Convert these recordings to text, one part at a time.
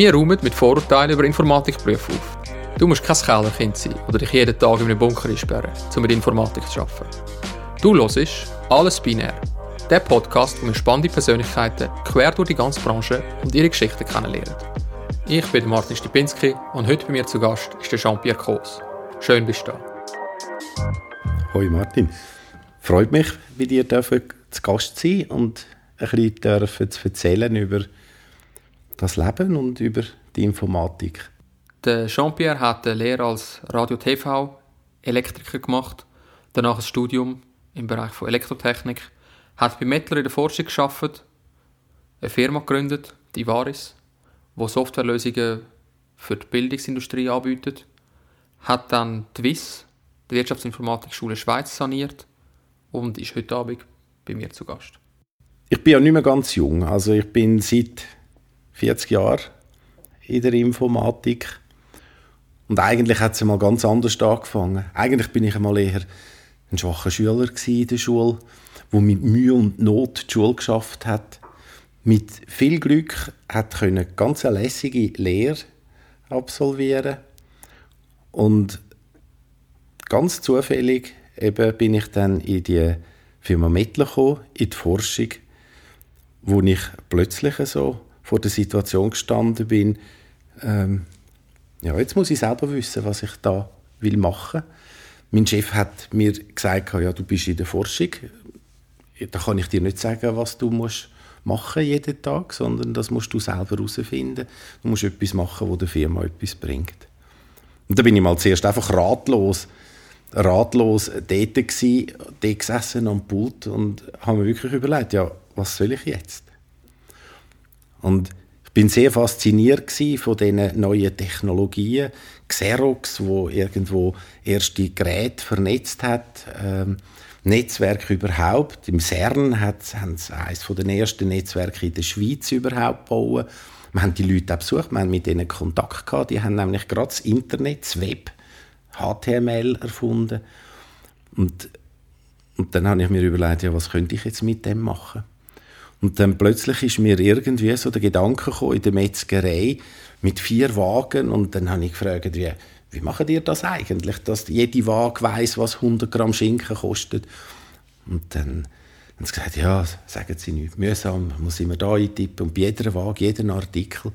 Wir räumen mit Vorurteilen über Informatikberufe auf. Du musst kein Kellerkind sein oder dich jeden Tag in einem Bunker einsperren, um mit Informatik zu arbeiten. Du hörst «Alles binär», der Podcast, wo wir spannende Persönlichkeiten quer durch die ganze Branche und ihre Geschichten kennenlernen. Ich bin Martin Stipinski und heute bei mir zu Gast ist Jean-Pierre Kos. Schön bist du da. Hoi Martin. Freut mich, bei dir zu Gast sein und ein bisschen dürfen zu erzählen über das Leben und über die Informatik. Der Jean-Pierre hat eine Lehre als Radio-TV-Elektriker gemacht, danach ein Studium im Bereich von Elektrotechnik, hat bei Mettler in der Forschung geschafft, eine Firma gegründet, die Varis, wo Softwarelösungen für die Bildungsindustrie anbietet, hat dann die WIS, die Wirtschaftsinformatikschule Schweiz, saniert und ist heute Abend bei mir zu Gast. Ich bin ja nicht mehr ganz jung, also ich bin seit 40 Jahre in der Informatik. Und eigentlich hat es mal ganz anders angefangen. Eigentlich bin ich einmal eher ein schwacher Schüler in der Schule, wo mit Mühe und Not die Schule geschafft hat. Mit viel Glück hat können ganz eine lässige Lehre absolvieren und ganz zufällig eben bin ich dann in die Firma Mettler gekommen, in die Forschung, wo ich plötzlich so vor der Situation gestanden bin, ähm, ja, jetzt muss ich selber wissen, was ich da will machen. Mein Chef hat mir gesagt, ja, du bist in der Forschung, da kann ich dir nicht sagen, was du musst machen jeden Tag, sondern das musst du selber herausfinden. Du musst etwas machen, wo der Firma etwas bringt. Und da bin ich mal zuerst einfach ratlos, ratlos dort gewesen, dort gesessen am Pult und habe mir wirklich überlegt, ja, was soll ich jetzt? Und ich bin sehr fasziniert von diesen neuen Technologien. Xerox, wo irgendwo erste Geräte vernetzt hat, ähm, Netzwerk überhaupt. Im CERN haben sie eines der ersten Netzwerke in der Schweiz überhaupt gebaut. Wir haben die Leute auch besucht, wir haben mit ihnen Kontakt gehabt. Die haben nämlich gerade das Internet, das Web, HTML erfunden. Und, und dann habe ich mir überlegt, ja, was könnte ich jetzt mit dem machen? Und dann plötzlich ist mir irgendwie so der Gedanke gekommen, in der Metzgerei mit vier Wagen und dann habe ich gefragt, wie, wie machen ihr das eigentlich, dass jede Waage weiß, was 100 Gramm Schinken kostet? Und dann haben sie gesagt, ja, sagen Sie nicht, mühsam, muss immer da eintippen und bei jeder Waage, jeden Artikel.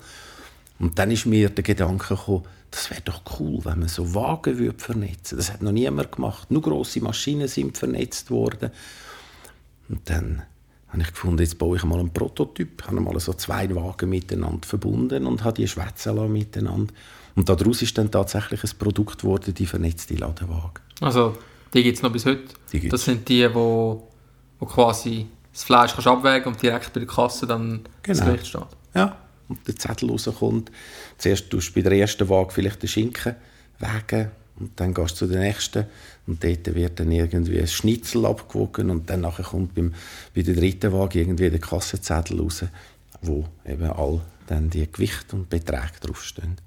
Und dann ist mir der Gedanke gekommen, das wäre doch cool, wenn man so Wagen würde vernetzen. Das hat noch niemand gemacht. Nur große Maschinen sind vernetzt worden. Und dann habe ich gefunden, jetzt baue ich mal einen Prototyp, habe mal so zwei Wagen miteinander verbunden und habe die schwätzen miteinander. Und daraus ist dann tatsächlich ein Produkt geworden, die vernetzte Ladewagen. Also, die gibt es noch bis heute? Die das sind die, wo, wo quasi das Fleisch kannst abwägen und direkt bei der Kasse dann genau. das Gewicht steht? Ja, und der Zettel rauskommt. Zuerst tust du bei der ersten Waage vielleicht den Schinken wägen und dann gehst du zu der nächsten und dort wird dann irgendwie ein Schnitzel abgewogen und dann nachher kommt beim, bei der dritten Waage irgendwie der Kassenzettel raus, wo eben all dann die Gewichte und Beträge draufstehen.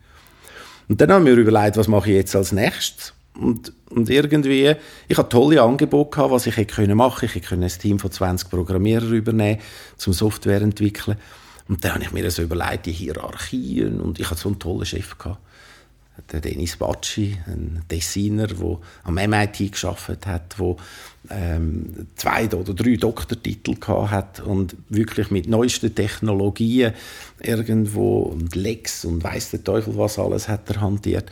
Und dann haben wir überlegt, was mache ich jetzt als nächstes? Und, und irgendwie, ich hatte tolle Angebote gehabt, was ich hätte machen können. Ich hätte ein Team von 20 Programmierern übernehmen zum Software entwickeln. Und dann habe ich mir so überlegt, die Hierarchien und ich hatte so einen tollen Chef gehabt der Denis Batschi, ein Designer, der am MIT geschafft hat, der ähm, zwei oder drei Doktortitel hat und wirklich mit neuesten Technologien irgendwo und Lex und weiß der Teufel was alles hat er hantiert.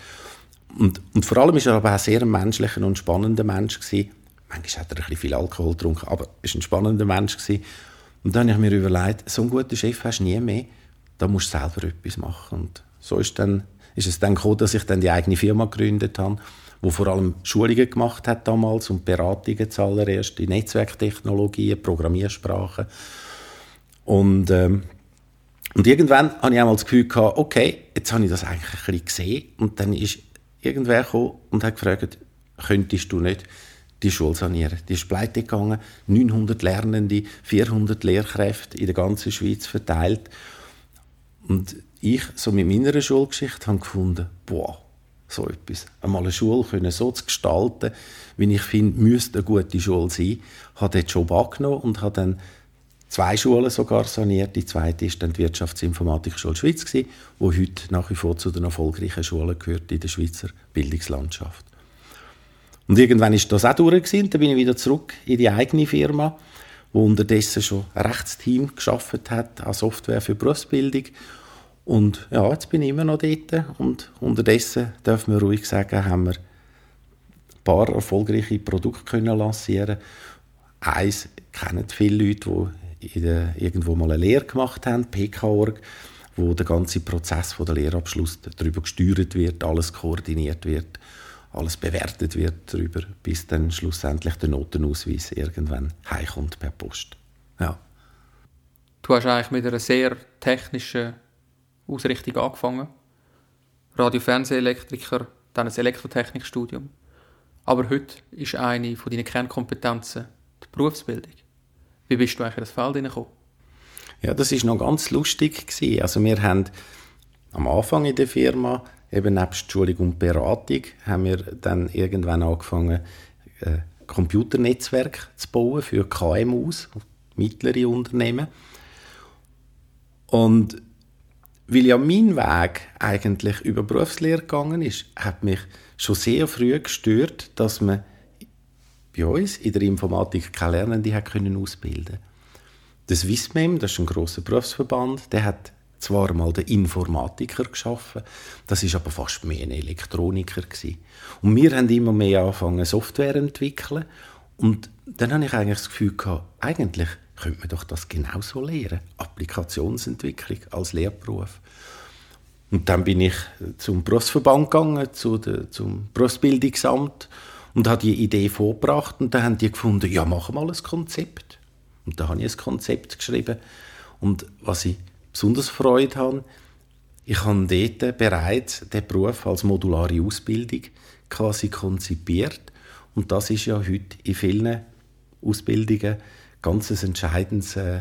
Und, und vor allem ist er aber auch sehr ein menschlicher und spannender Mensch gewesen. Manchmal hat er ein bisschen viel Alkohol getrunken, aber er war ein spannender Mensch gewesen. Und dann habe ich mir überlegt, so einen guten Chef hast du nie mehr, da musst du selber etwas machen. Und so ist dann ist es dann gekommen, dass ich dann die eigene Firma gegründet habe, wo vor allem Schulungen gemacht hat damals und Beratungen zuallererst in Netzwerktechnologien, Programmiersprachen. Und, ähm, und irgendwann hatte ich einmal das Gefühl gehabt, okay, jetzt habe ich das eigentlich ein bisschen gesehen. Und dann ist irgendwer gekommen und hat gefragt, könntest du nicht die Schule sanieren. Die ist pleite gegangen, 900 Lernende, 400 Lehrkräfte in der ganzen Schweiz verteilt. Und ich so mit meiner Schulgeschichte habe gefunden, boah, so etwas. Einmal eine Schule können so zu gestalten, wie ich finde, müsste eine gute Schule sein. Habe den Job angenommen und habe dann zwei Schulen sogar saniert. Die zweite ist dann die Wirtschaftsinformatikschule Schweiz, die heute nach wie vor zu den erfolgreichen Schulen gehört in der Schweizer Bildungslandschaft. Und irgendwann ist das auch durch gewesen. Dann bin ich wieder zurück in die eigene Firma, wo unterdessen schon ein Rechtsteam geschafft hat an Software für Berufsbildung. Und ja, jetzt bin ich immer noch dort und unterdessen dürfen wir ruhig sagen, haben wir ein paar erfolgreiche Produkte können lancieren. Eins kennen viele Leute, die der, irgendwo mal eine Lehre gemacht haben, PK.org, wo der ganze Prozess von der Lehrabschluss darüber gesteuert wird, alles koordiniert wird alles bewertet wird darüber, bis dann schlussendlich der Notenausweis irgendwann heimkommt per Post. Ja. Du hast eigentlich mit einer sehr technischen Ausrichtung angefangen. Radio-Fernsehelektriker, dann ein Elektrotechnikstudium. Aber heute ist eine von deinen Kernkompetenzen die Berufsbildung. Wie bist du eigentlich in das Feld hineingekommen? Ja, das ist noch ganz lustig gewesen. Also wir haben am Anfang in der Firma eben nebst Schulung und Beratung haben wir dann irgendwann angefangen, äh, Computernetzwerk zu bauen für KMUs, mittlere Unternehmen. Und weil ja mein Weg eigentlich über Berufslehre gegangen ist, hat mich schon sehr früh gestört, dass man bei uns in der Informatik keine Lernende hat können ausbilden. Das Swissmem, das ist ein großer Berufsverband, der hat zwar mal den Informatiker geschaffen, das ist aber fast mehr ein Elektroniker gewesen. Und wir haben immer mehr angefangen Software zu entwickeln und dann habe ich eigentlich das Gefühl gehabt, eigentlich könnte man doch das genauso lehren, Applikationsentwicklung als Lehrberuf. Und dann bin ich zum Berufsverband gegangen, zu der, zum Berufsbildungsamt und habe die Idee vorgebracht und dann haben die gefunden, ja, machen wir mal ein Konzept. Und da habe ich ein Konzept geschrieben und was ich besonders Freude habe. Ich habe dort bereits den Beruf als modulare Ausbildung quasi konzipiert. Und das ist ja heute in vielen Ausbildungen ganz entscheidendes äh,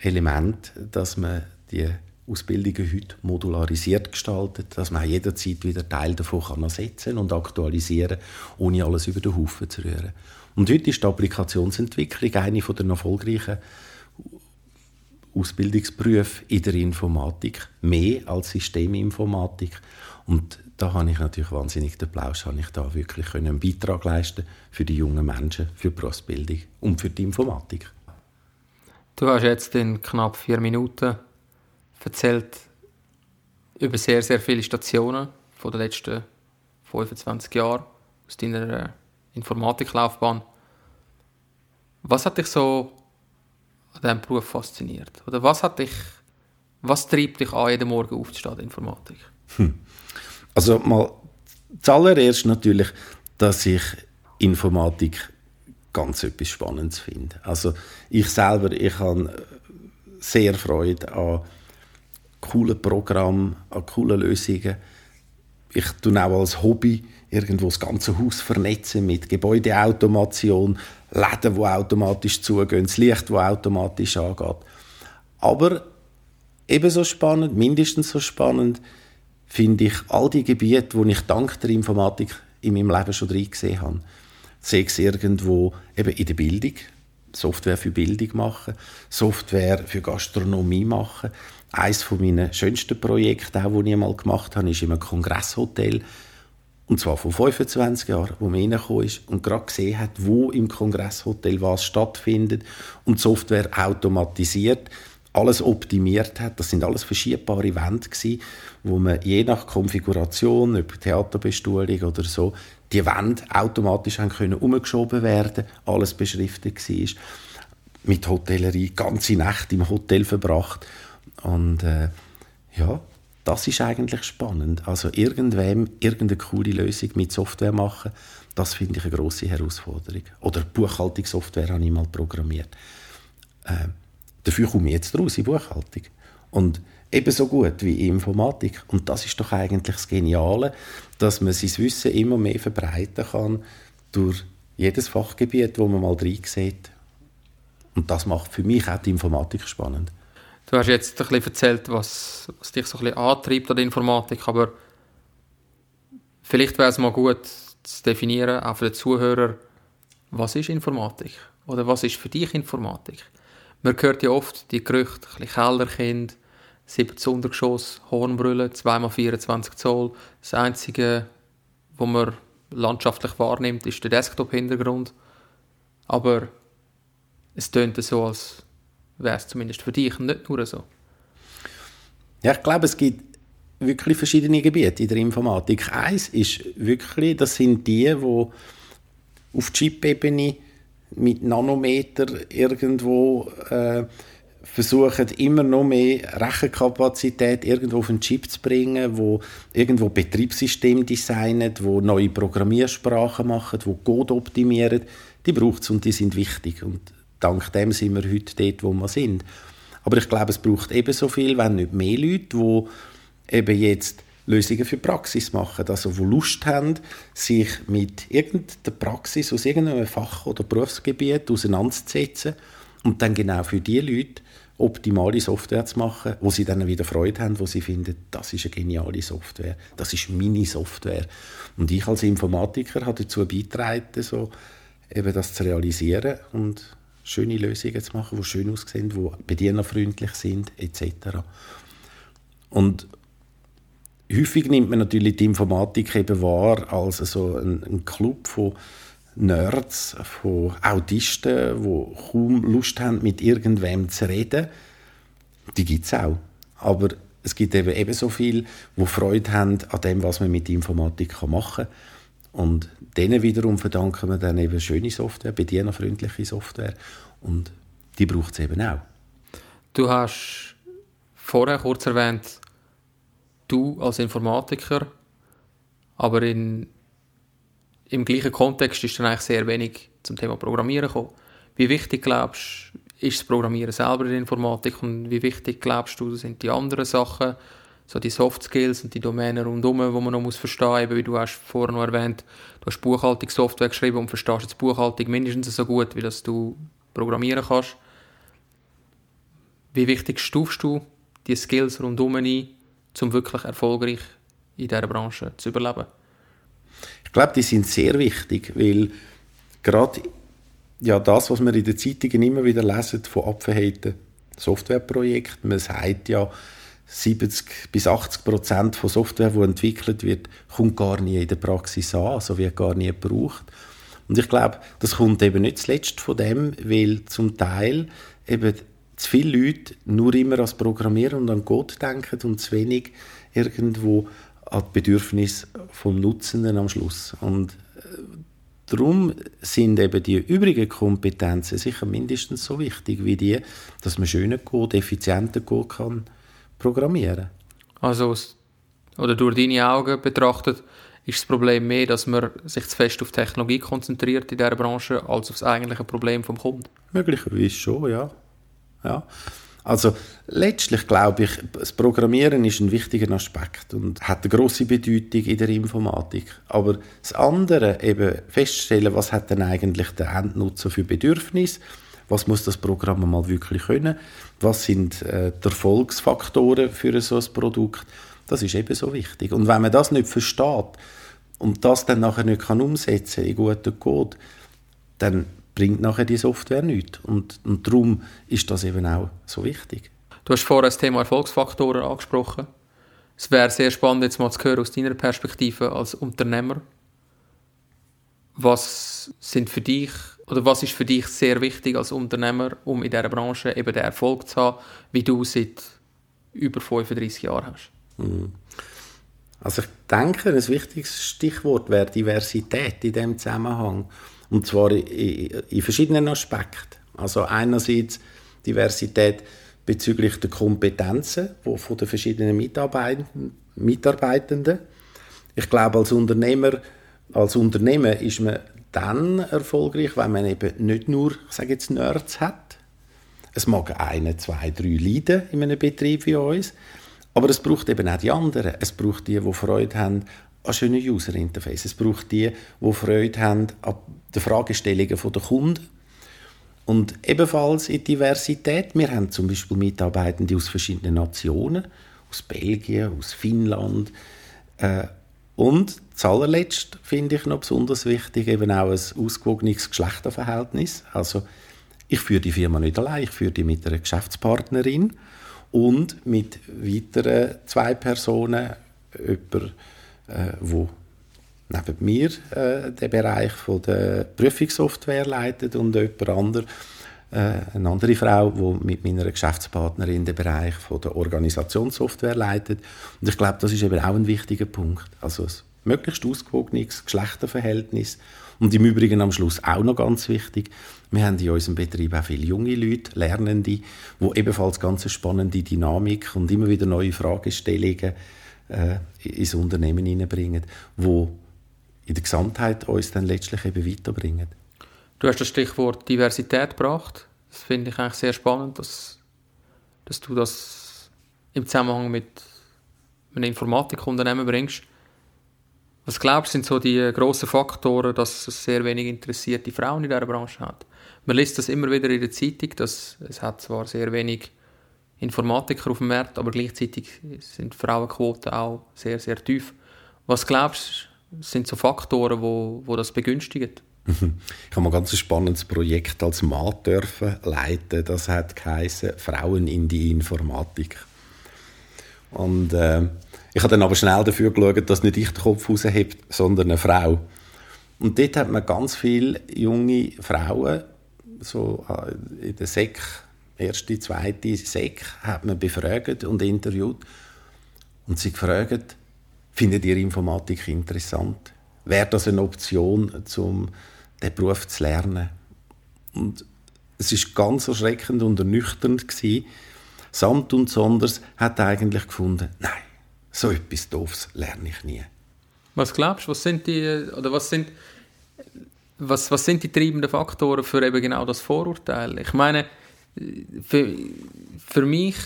Element, dass man die Ausbildungen heute modularisiert gestaltet, dass man jederzeit wieder Teil davon ersetzen und aktualisieren, ohne alles über den Haufen zu rühren. Und heute ist die Applikationsentwicklung eine der erfolgreichen Ausbildungsberufe in der Informatik, mehr als Systeminformatik. Und da habe ich natürlich wahnsinnig den Plausch, habe ich da wirklich einen Beitrag leisten für die jungen Menschen, für die Berufsbildung und für die Informatik. Du hast jetzt in knapp vier Minuten erzählt über sehr, sehr viele Stationen von den letzten 25 Jahren aus deiner Informatiklaufbahn. Was hat dich so an diesem Beruf fasziniert? Oder was hat dich, was treibt dich an, jeden Morgen aufzustehen, Informatik? Hm. Also mal zuallererst natürlich, dass ich Informatik ganz etwas Spannendes finde. Also ich selber, ich habe sehr Freude an coolen Programmen, an coolen Lösungen. Ich tue auch als Hobby irgendwo das ganze Haus vernetzen mit Gebäudeautomation, Läden, die automatisch zugehen, das Licht, das automatisch angeht. Aber ebenso spannend, mindestens so spannend, finde ich all die Gebiete, wo ich dank der Informatik in meinem Leben schon drin gesehen habe. Sehe ich irgendwo eben in der Bildung, Software für Bildung machen, Software für Gastronomie machen. Eines meiner schönsten Projekte, auch, das ich mal gemacht habe, ist in einem Kongresshotel und zwar vor 25 Jahren, wo man reingekommen ist und gerade gesehen hat, wo im Kongresshotel was stattfindet und Software automatisiert alles optimiert hat. Das sind alles verschiebbare Wände gewesen, wo man je nach Konfiguration, ob Theaterbestuhlung oder so, die Wände automatisch haben können umgeschoben werden, alles beschriftet war. Mit Hotellerie ganze Nacht im Hotel verbracht und äh, ja, das ist eigentlich spannend. Also irgendwem irgendeine coole Lösung mit Software machen, das finde ich eine große Herausforderung. Oder Buchhaltungssoftware habe ich mal programmiert. Äh, dafür komme ich jetzt raus in Buchhaltung. Und ebenso gut wie in Informatik. Und das ist doch eigentlich das Geniale, dass man sein Wissen immer mehr verbreiten kann durch jedes Fachgebiet, wo man mal drin sieht. Und das macht für mich auch die Informatik spannend. Du hast jetzt ein bisschen erzählt, was, was dich so ein bisschen antreibt an der Informatik, aber vielleicht wäre es mal gut zu definieren, auch für den Zuhörer, was ist Informatik? Oder was ist für dich Informatik? Man hört ja oft die Gerüchte, ein bisschen Kellerkind, siebtes Untergeschoss, Hornbrille, 2x24 Zoll. Das Einzige, was man landschaftlich wahrnimmt, ist der Desktop-Hintergrund. Aber es tönt so, als wäre es zumindest für dich nicht nur so. Ja, ich glaube, es gibt wirklich verschiedene Gebiete in der Informatik. Eins ist wirklich, das sind die, wo auf Chip-Ebene mit Nanometer irgendwo äh, versuchen, immer noch mehr Rechenkapazität irgendwo auf den Chip zu bringen, wo irgendwo Betriebssystem designen, wo neue Programmiersprachen machen, wo Code optimieren. Die braucht es und die sind wichtig. Und dank dem sind wir heute dort, wo wir sind. Aber ich glaube, es braucht ebenso viel, wenn nicht mehr Leute, die eben jetzt Lösungen für Praxis machen, also die Lust haben, sich mit irgendeiner Praxis aus irgendeinem Fach- oder Berufsgebiet auseinanderzusetzen und dann genau für die Leute optimale Software zu machen, wo sie dann wieder Freude haben, wo sie finden, das ist eine geniale Software, das ist meine Software. Und ich als Informatiker habe dazu beigetragen, so eben das zu realisieren und schöne Lösungen zu machen, die schön aussehen, die bedienerfreundlich sind, etc. Und häufig nimmt man natürlich die Informatik eben wahr als so ein, ein Club von Nerds, von Autisten, die kaum Lust haben, mit irgendwem zu reden. Die gibt es auch. Aber es gibt eben ebenso viele, die Freude haben an dem, was man mit Informatik machen kann. Und denen wiederum verdanken wir dann eben schöne Software, bedienerfreundliche Software. Und die braucht es eben auch. Du hast vorher kurz erwähnt, du als Informatiker, aber in, im gleichen Kontext ist dann eigentlich sehr wenig zum Thema Programmieren gekommen. Wie wichtig glaubst du, ist das Programmieren selber in der Informatik und wie wichtig glaubst du, sind die anderen Sachen, so die Soft Skills und die Domänen rundherum, die man noch muss verstehen muss, wie du hast vorhin noch erwähnt, du hast Buchhaltungssoftware geschrieben und verstehst jetzt Buchhaltung mindestens so gut, wie dass du programmieren kannst. Wie wichtig stufst du die Skills rundherum ein, um wirklich erfolgreich in dieser Branche zu überleben? Ich glaube, die sind sehr wichtig, weil gerade ja, das, was wir in den Zeitungen immer wieder lesen von abverhehten Softwareprojekten, man sagt ja, 70 bis 80 Prozent von Software, die entwickelt wird, kommt gar nie in der Praxis an, also wird gar nie gebraucht. Und ich glaube, das kommt eben nicht zuletzt von dem, weil zum Teil eben zu viele Leute nur immer ans Programmieren und an Code denken und zu wenig irgendwo an die Bedürfnisse vom Nutzenden am Schluss. Und äh, darum sind eben die übrigen Kompetenzen sicher mindestens so wichtig wie die, dass man schönen Code, effizienten Code kann programmieren. Also oder durch deine Augen betrachtet ist das Problem mehr, dass man sich zu fest auf Technologie konzentriert in dieser Branche, als auf das eigentliche Problem vom Kunden? Möglicherweise schon, ja. Ja. Also letztlich glaube ich, das Programmieren ist ein wichtiger Aspekt und hat eine große Bedeutung in der Informatik. Aber das andere, eben feststellen, was hat denn eigentlich der Endnutzer für Bedürfnisse, was muss das Programm mal wirklich können, was sind äh, die Erfolgsfaktoren für so ein Produkt, das ist eben so wichtig. Und wenn man das nicht versteht und das dann nachher nicht kann umsetzen in guten Code, dann bringt nachher die Software nichts. Und, und darum ist das eben auch so wichtig. Du hast vorher das Thema Erfolgsfaktoren angesprochen. Es wäre sehr spannend, jetzt mal zu hören aus deiner Perspektive als Unternehmer. Was sind für dich oder was ist für dich sehr wichtig als Unternehmer, um in dieser Branche eben den Erfolg zu haben, wie du seit über 35 Jahren hast? Mhm. Also ich denke, ein wichtiges Stichwort wäre Diversität in dem Zusammenhang. Und zwar in, verschiedenen Aspekten. Also einerseits Diversität bezüglich der Kompetenzen von den verschiedenen Mitarbeitenden. Ich glaube, als Unternehmer, als Unternehmen ist man dann erfolgreich, wenn man eben nicht nur, ich sage jetzt, Nerds hat. Es mag eine, zwei, drei Leiden in einem Betrieb wie uns, aber es braucht eben auch die anderen. Es braucht die, die Freude haben an schönen User-Interface. Es braucht die, die Freude haben an den Fragestellungen der Kunden. Und ebenfalls in Diversität. Wir haben zum Beispiel Mitarbeitende aus verschiedenen Nationen, aus Belgien, aus Finnland. Äh, und zuallerletzt finde ich noch besonders wichtig eben auch ein ausgewogenes Geschlechterverhältnis. Also ich führe die Firma nicht allein, ich führe die mit einer Geschäftspartnerin und mit weiteren zwei Personen, jemand, äh, wo neben mir äh, den Bereich von der Prüfungssoftware leitet und jemand anderes, äh, eine andere Frau, die mit meiner Geschäftspartnerin den Bereich von der Organisationssoftware leitet. Und ich glaube, das ist eben auch ein wichtiger Punkt. Also ein möglichst ausgewogenes Geschlechterverhältnis. Und im Übrigen am Schluss auch noch ganz wichtig, wir haben in unserem Betrieb auch viele junge Leute, Lernende, die ebenfalls ganz spannende Dynamik und immer wieder neue Fragestellungen äh, ins Unternehmen hineinbringen, wo in der Gesamtheit uns dann letztlich eben weiterbringen. Du hast das Stichwort Diversität gebracht. Das finde ich eigentlich sehr spannend, dass, dass du das im Zusammenhang mit einem Informatikunternehmen bringst. Was glaubst du, sind so die grossen Faktoren, dass es sehr wenig interessierte Frauen in dieser Branche hat? Man liest das immer wieder in der Zeitung, dass es hat zwar sehr wenig Informatiker auf dem Markt, aber gleichzeitig sind Frauenquoten auch sehr, sehr tief. Was glaubst du, sind so Faktoren, wo, wo das begünstigen? Ich habe ein ganz spannendes Projekt als Mann leiten. Das hat geheißen Frauen in die Informatik. Und äh, ich habe dann aber schnell dafür geschaut, dass nicht ich den Kopf raushebt, sondern eine Frau. Und dort hat man ganz viele junge Frauen, so äh, in der Sek, erste, zweite Sek, hat man befragt und interviewt. Und sie gefragt, findet ihr Informatik interessant? Wäre das eine Option, um den Beruf zu lernen? Und es ist ganz erschreckend und ernüchternd gewesen. Samt und Sonders hat eigentlich gefunden, nein, so etwas Doofes lerne ich nie. Was glaubst du, was sind die, oder was sind, was, was sind die treibenden Faktoren für eben genau das Vorurteil? Ich meine, für, für mich,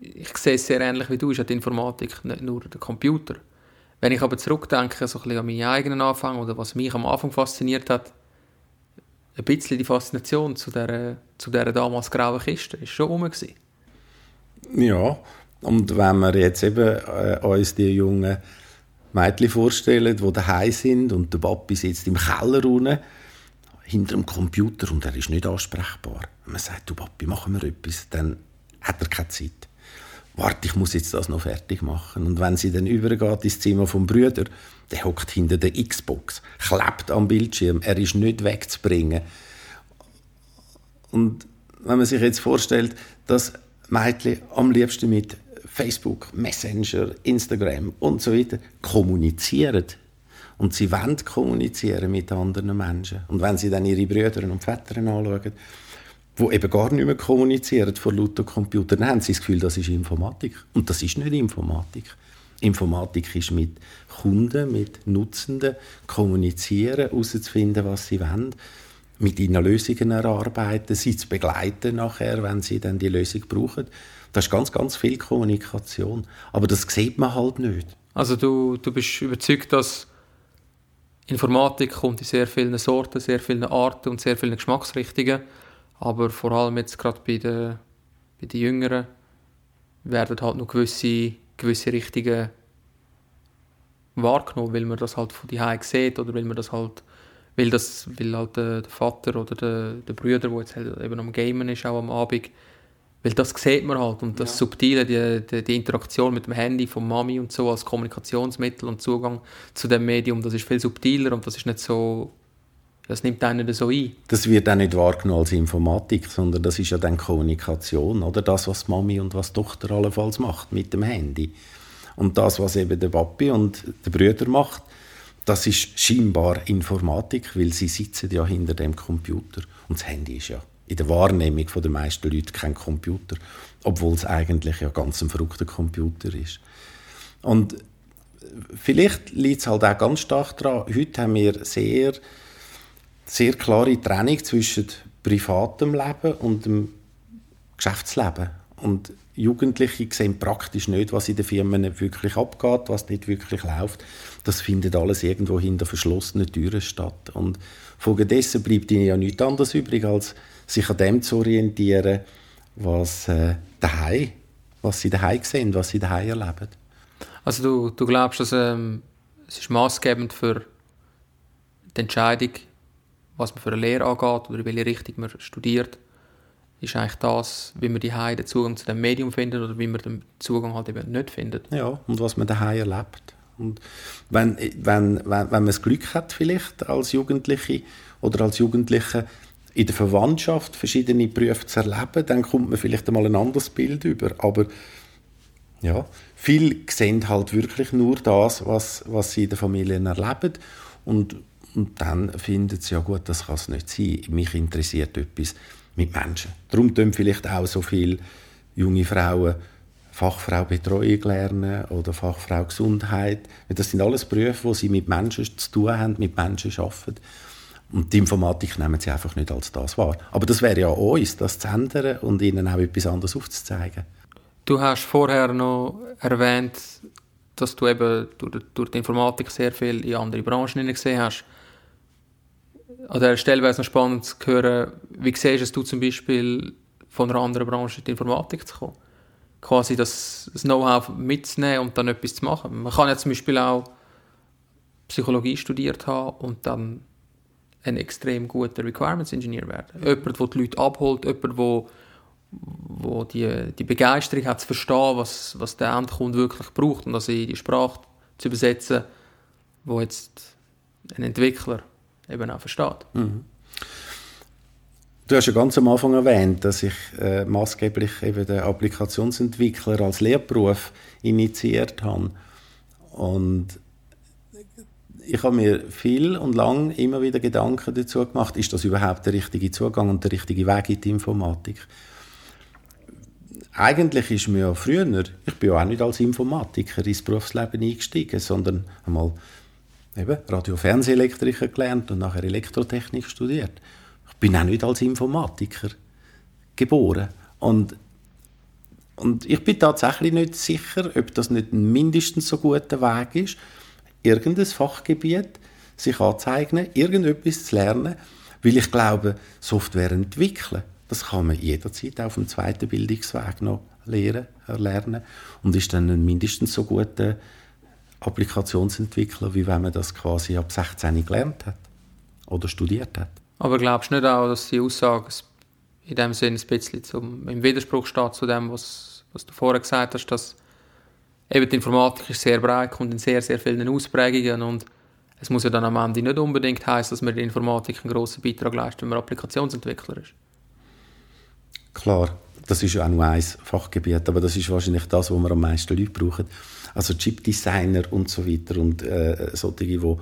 ich sehe es sehr ähnlich wie du, ist die Informatik nicht nur der Computer. Wenn ich aber zurückdenke, so ein bisschen an meinen eigenen Anfang oder was mich am Anfang fasziniert hat, ein bisschen die Faszination zu dieser, zu dieser damals grauen Kiste ist schon rum. Ja, und wenn wir jetzt eben äh, uns die jungen Mädchen vorstellen, die daheim sind und der Papi sitzt im Keller unten, hinter dem Computer und er ist nicht ansprechbar. Man sagt, du Papi, machen wir etwas, dann hat er keine Zeit. Warte, ich muss jetzt das noch fertig machen. Und wenn sie dann übergeht ins Zimmer vom Brüder, der hockt hinter der Xbox, klebt am Bildschirm, er ist nicht wegzubringen. Und wenn man sich jetzt vorstellt, dass Mädchen am liebsten mit Facebook, Messenger, Instagram und so weiter kommunizieren. Und sie wollen kommunizieren mit anderen Menschen. Und wenn sie dann ihre Brüder und Väter anschauen, die eben gar nicht mehr kommunizieren vor lauter Computer, dann haben sie das Gefühl, das ist Informatik. Und das ist nicht Informatik. Informatik ist mit Kunden, mit Nutzenden kommunizieren, herauszufinden, was sie wollen, mit ihnen Lösungen erarbeiten, sie zu begleiten nachher, wenn sie dann die Lösung brauchen. Das ist ganz, ganz viel Kommunikation. Aber das sieht man halt nicht. Also du, du bist überzeugt, dass Informatik kommt in sehr vielen Sorten, sehr vielen Arten und sehr vielen Geschmacksrichtungen. Aber vor allem jetzt gerade bei den, bei den Jüngeren werden halt noch gewisse, gewisse Richtungen wahrgenommen, weil man das halt von die sieht oder weil man das halt weil das weil halt der, der Vater oder der, der Brüder, der jetzt halt eben am Gamen ist, auch am Abend, weil das sieht man halt und das ja. Subtile, die, die, die, Interaktion mit dem Handy von Mami und so als Kommunikationsmittel und Zugang zu dem Medium, das ist viel subtiler und das ist nicht so, das nimmt nicht so ein. Das wird auch nicht wahrgenommen als Informatik, sondern das ist ja dann Kommunikation, oder das, was Mami und was Tochter allenfalls macht mit dem Handy. Und das, was eben der Papi und der Brüder macht, das ist scheinbar Informatik, weil sie sitzen ja hinter dem Computer und das Handy ist ja in der Wahrnehmung der meisten Leute kein Computer, obwohl es eigentlich ja ganz ein verrückter Computer ist. Und vielleicht liegt es halt auch ganz stark daran, heute haben wir sehr, sehr klare Trennung zwischen privatem Leben und dem Geschäftsleben. Und Jugendliche sehen praktisch nicht, was in den Firmen wirklich abgeht, was nicht wirklich läuft. Das findet alles irgendwo hinter verschlossenen Türen statt. Und folgedessen bleibt ihnen ja nichts anderes übrig, als sich an dem zu orientieren, was, äh, daheim, was sie daheim sehen, was sie daheim erleben. Also du, du glaubst, dass ähm, es ist maßgebend für die Entscheidung, was man für eine Lehre angeht oder in welche Richtung man studiert, ist eigentlich das, wie man die den Zugang zu dem Medium findet oder wie man den Zugang halt eben nicht findet. Ja, und was man daheim erlebt. Und wenn, wenn, wenn, wenn man das Glück hat, vielleicht als Jugendliche oder als Jugendliche in der Verwandtschaft verschiedene Berufe zu erleben, dann kommt man vielleicht einmal ein anderes Bild über. Aber ja, viele sehen halt wirklich nur das, was, was sie in den Familien erleben. Und, und dann finden sie, ja gut, das kann es nicht sein. Mich interessiert etwas mit Menschen. Darum tun vielleicht auch so viele junge Frauen Fachfrau Betreuung lernen oder Fachfrau Gesundheit. Das sind alles Berufe, wo sie mit Menschen zu tun haben, mit Menschen arbeiten. Und die Informatik nehmen sie einfach nicht als das wahr. Aber das wäre ja uns, das zu ändern und ihnen auch etwas anderes aufzuzeigen. Du hast vorher noch erwähnt, dass du eben durch, durch die Informatik sehr viel in andere Branchen gesehen hast. An dieser Stelle wäre es noch spannend zu hören, wie siehst du zum Beispiel von einer anderen Branche in die Informatik zu kommen? quasi das, das Know-how mitzunehmen und dann etwas zu machen. Man kann ja zum Beispiel auch Psychologie studiert haben und dann ein extrem guter Requirements Engineer werden. Jemand, der die Leute abholt, jemand, der wo die, die Begeisterung hat zu verstehen, was, was der Endkunde wirklich braucht und das in die Sprache zu übersetzen, wo jetzt ein Entwickler eben auch versteht. Mhm. Du hast ja ganz am Anfang erwähnt, dass ich äh, maßgeblich eben den Applikationsentwickler als Lehrberuf initiiert habe. Und ich habe mir viel und lang immer wieder Gedanken dazu gemacht, ist das überhaupt der richtige Zugang und der richtige Weg in die Informatik? Eigentlich ist mir ja früher, ich bin ja auch nicht als Informatiker ins Berufsleben eingestiegen, sondern einmal eben Radio-Fernsehelektriker gelernt und nachher Elektrotechnik studiert bin auch nicht als Informatiker geboren. Und, und ich bin tatsächlich nicht sicher, ob das nicht ein mindestens so guter Weg ist, irgendein Fachgebiet sich anzueignen, irgendetwas zu lernen, weil ich glaube, Software entwickeln, das kann man jederzeit auf dem zweiten Bildungsweg noch lernen, erlernen und ist dann ein mindestens so guter Applikationsentwickler, wie wenn man das quasi ab 16 gelernt hat oder studiert hat. Aber glaubst du nicht auch, dass die Aussage in dem Sinne ein bisschen zum, im Widerspruch steht zu dem, was, was du vorher gesagt hast, dass eben die Informatik ist sehr breit, kommt in sehr, sehr vielen Ausprägungen und es muss ja dann am Ende nicht unbedingt heißen, dass man der Informatik einen grossen Beitrag leistet, wenn man Applikationsentwickler ist. Klar, das ist ja auch nur ein Fachgebiet, aber das ist wahrscheinlich das, wo wir am meisten Leute brauchen. Also Chipdesigner und so weiter und äh, solche, die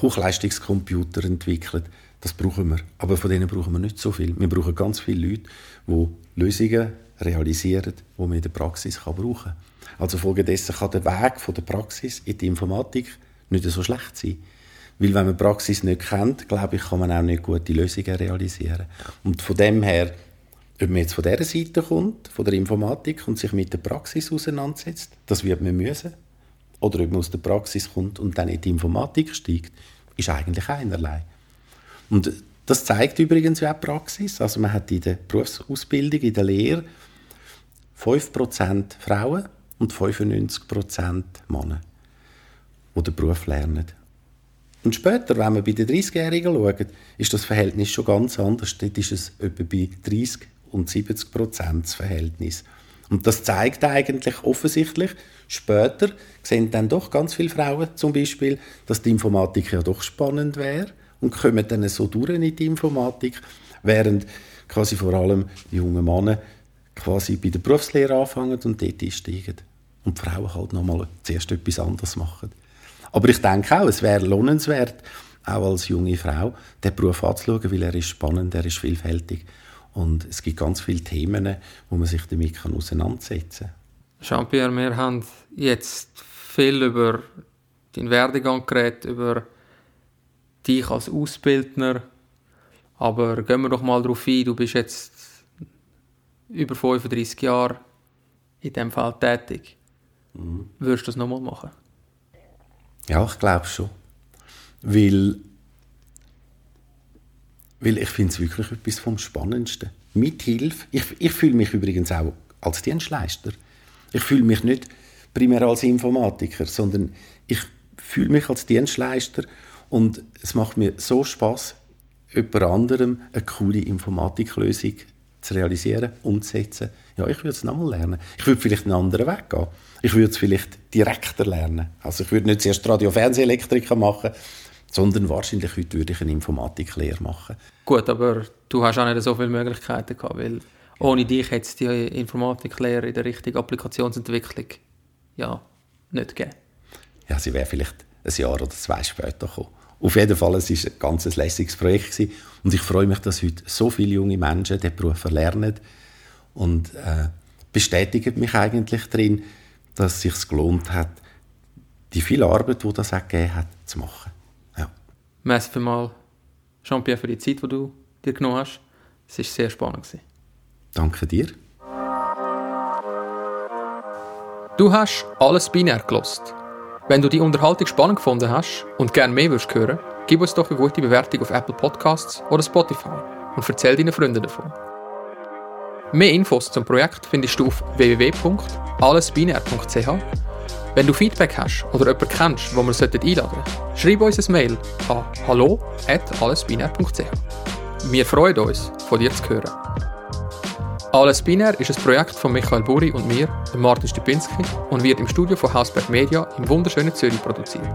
Hochleistungscomputer entwickeln das brauchen wir. Aber von denen brauchen wir nicht so viel. Wir brauchen ganz viele Leute, die Lösungen realisieren, die man in der Praxis brauchen kann. Also folgedessen kann der Weg von der Praxis in die Informatik nicht so schlecht sein. Weil wenn man die Praxis nicht kennt, glaube ich, kann man auch nicht gute Lösungen realisieren. Und von dem her, ob man jetzt von dieser Seite kommt, von der Informatik, und sich mit der Praxis auseinandersetzt, das wird man müssen. Oder ob man aus der Praxis kommt und dann in die Informatik steigt, ist eigentlich einerlei. Und das zeigt übrigens auch die Praxis. Also man hat in der Berufsausbildung, in der Lehre 5% Frauen und 95% Männer, die den Beruf lernen. Und später, wenn man bei den 30-Jährigen schaut, ist das Verhältnis schon ganz anders. Dort ist es etwa bei 30 und 70 Prozent Verhältnis. Und das zeigt eigentlich offensichtlich, später sehen dann doch ganz viele Frauen zum Beispiel, dass die Informatik ja doch spannend wäre und kommen dann so durch in die Informatik, während quasi vor allem die jungen Männer quasi bei der Berufslehre anfangen und dort einsteigen. Und die Frauen halt nochmal zuerst etwas anderes machen. Aber ich denke auch, es wäre lohnenswert, auch als junge Frau, den Beruf anzuschauen, weil er ist spannend, er ist vielfältig. Und es gibt ganz viele Themen, wo man sich damit auseinandersetzen kann. Jean-Pierre, wir haben jetzt viel über deinen Werdegang geredet, über dich als Ausbildner. Aber gehen wir doch mal darauf ein, du bist jetzt über 35 Jahre in diesem Fall tätig. Mhm. Würdest du das nochmal machen? Ja, ich glaube schon. Weil, weil ich finde es wirklich etwas vom Spannendsten. Mit Hilfe, ich, ich fühle mich übrigens auch als Dienstleister. Ich fühle mich nicht primär als Informatiker, sondern ich fühle mich als Dienstleister und es macht mir so Spaß, jemand anderem eine coole Informatiklösung zu realisieren, umzusetzen. Ja, ich würde es nochmal lernen. Ich würde vielleicht einen anderen Weg gehen. Ich würde es vielleicht direkter lernen. Also ich würde nicht zuerst Radio-Fernsehelektriker machen, sondern wahrscheinlich heute würde ich eine Informatiklehre machen. Gut, aber du hast auch nicht so viele Möglichkeiten gehabt, weil ohne dich hätte es die Informatiklehre in der richtigen Applikationsentwicklung ja nicht gegeben. Ja, sie wäre vielleicht ein Jahr oder zwei später gekommen. Auf jeden Fall, es war ein ganz lässiges Projekt gewesen. und ich freue mich, dass heute so viele junge Menschen diesen Beruf erlernen und äh, bestätigen mich eigentlich darin, dass es sich gelohnt hat, die viele Arbeit, die das auch gegeben hat, zu machen. Merci vielmals, Jean-Pierre, für die Zeit, die du dir genommen hast. Es war sehr spannend. Gewesen. Danke dir. Du hast alles binär gelost. Wenn du die Unterhaltung spannend gefunden hast und gerne mehr würdest hören, gib uns doch eine gute Bewertung auf Apple Podcasts oder Spotify und erzähl deinen Freunden davon. Mehr Infos zum Projekt findest du auf www.allesbinär.ch. Wenn du Feedback hast oder jemanden kennst, wo wir einladen sollten, schreib uns ein Mail an hallo.allesbinär.ch. Wir freuen uns, von dir zu hören. Alles Binär ist ein Projekt von Michael Buri und mir, Martin Stupinski, und wird im Studio von Hausberg Media im wunderschönen Zürich produziert.